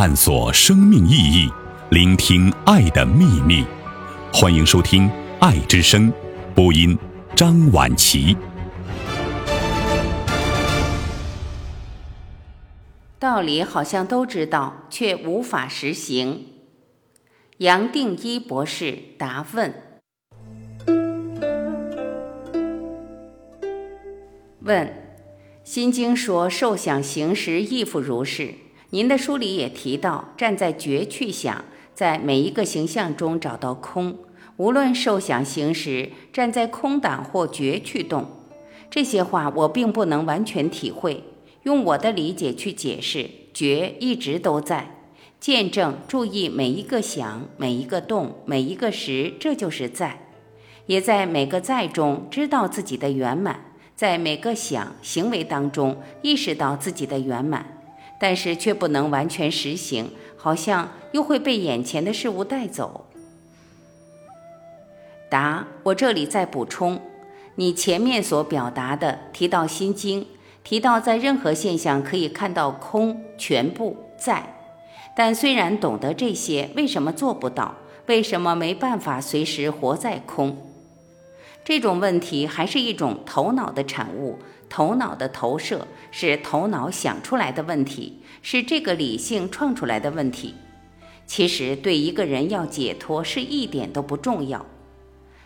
探索生命意义，聆听爱的秘密。欢迎收听《爱之声》，播音张婉琪。道理好像都知道，却无法实行。杨定一博士答问：问，《心经》说受想行识亦复如是。您的书里也提到，站在觉去想，在每一个形象中找到空。无论受想行识，站在空档或觉去动。这些话我并不能完全体会。用我的理解去解释，觉一直都在见证、注意每一个想、每一个动、每一个识，这就是在；也在每个在中知道自己的圆满，在每个想行为当中意识到自己的圆满，但是却不能完全实行，好像又会被眼前的事物带走。答：我这里再补充，你前面所表达的提到《心经》。提到在任何现象可以看到空全部在，但虽然懂得这些，为什么做不到？为什么没办法随时活在空？这种问题还是一种头脑的产物，头脑的投射是头脑想出来的问题，是这个理性创出来的问题。其实对一个人要解脱是一点都不重要，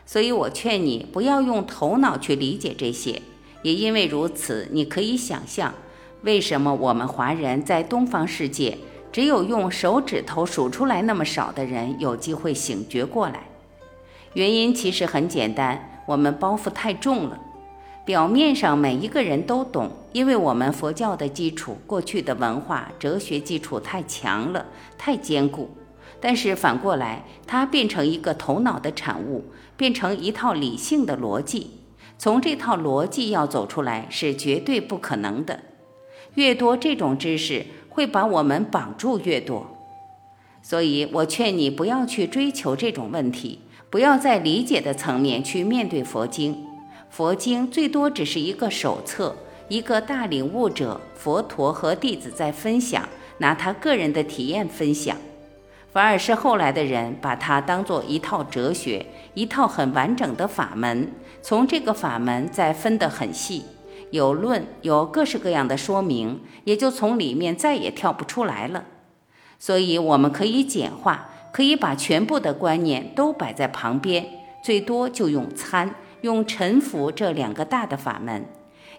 所以我劝你不要用头脑去理解这些。也因为如此，你可以想象，为什么我们华人在东方世界，只有用手指头数出来那么少的人有机会醒觉过来？原因其实很简单，我们包袱太重了。表面上每一个人都懂，因为我们佛教的基础、过去的文化、哲学基础太强了，太坚固。但是反过来，它变成一个头脑的产物，变成一套理性的逻辑。从这套逻辑要走出来是绝对不可能的，越多这种知识会把我们绑住越多，所以我劝你不要去追求这种问题，不要在理解的层面去面对佛经。佛经最多只是一个手册，一个大领悟者佛陀和弟子在分享，拿他个人的体验分享。反而是后来的人把它当做一套哲学，一套很完整的法门。从这个法门再分得很细，有论，有各式各样的说明，也就从里面再也跳不出来了。所以我们可以简化，可以把全部的观念都摆在旁边，最多就用参、用沉浮这两个大的法门，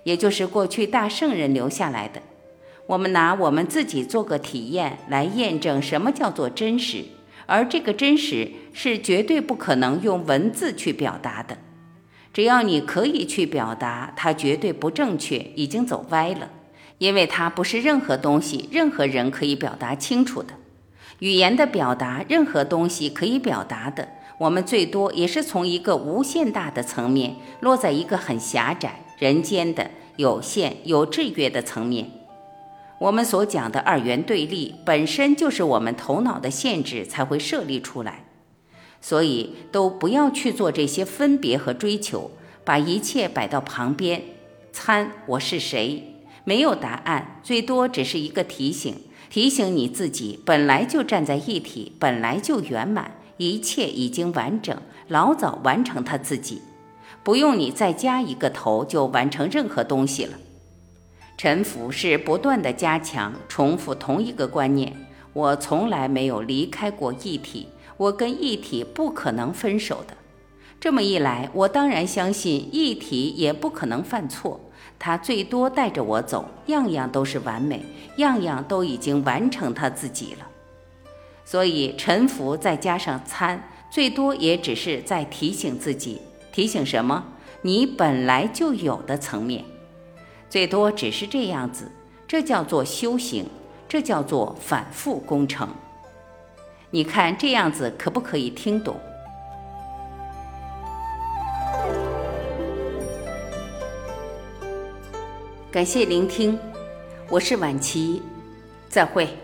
也就是过去大圣人留下来的。我们拿我们自己做个体验来验证什么叫做真实，而这个真实是绝对不可能用文字去表达的。只要你可以去表达，它绝对不正确，已经走歪了，因为它不是任何东西、任何人可以表达清楚的。语言的表达，任何东西可以表达的，我们最多也是从一个无限大的层面落在一个很狭窄、人间的有限、有制约的层面。我们所讲的二元对立，本身就是我们头脑的限制才会设立出来，所以都不要去做这些分别和追求，把一切摆到旁边。参我是谁？没有答案，最多只是一个提醒，提醒你自己本来就站在一体，本来就圆满，一切已经完整，老早完成他自己，不用你再加一个头就完成任何东西了。沉浮是不断的加强、重复同一个观念。我从来没有离开过一体，我跟一体不可能分手的。这么一来，我当然相信一体也不可能犯错。他最多带着我走，样样都是完美，样样都已经完成他自己了。所以沉浮再加上参，最多也只是在提醒自己，提醒什么？你本来就有的层面。最多只是这样子，这叫做修行，这叫做反复工程。你看这样子可不可以听懂？感谢聆听，我是晚琪，再会。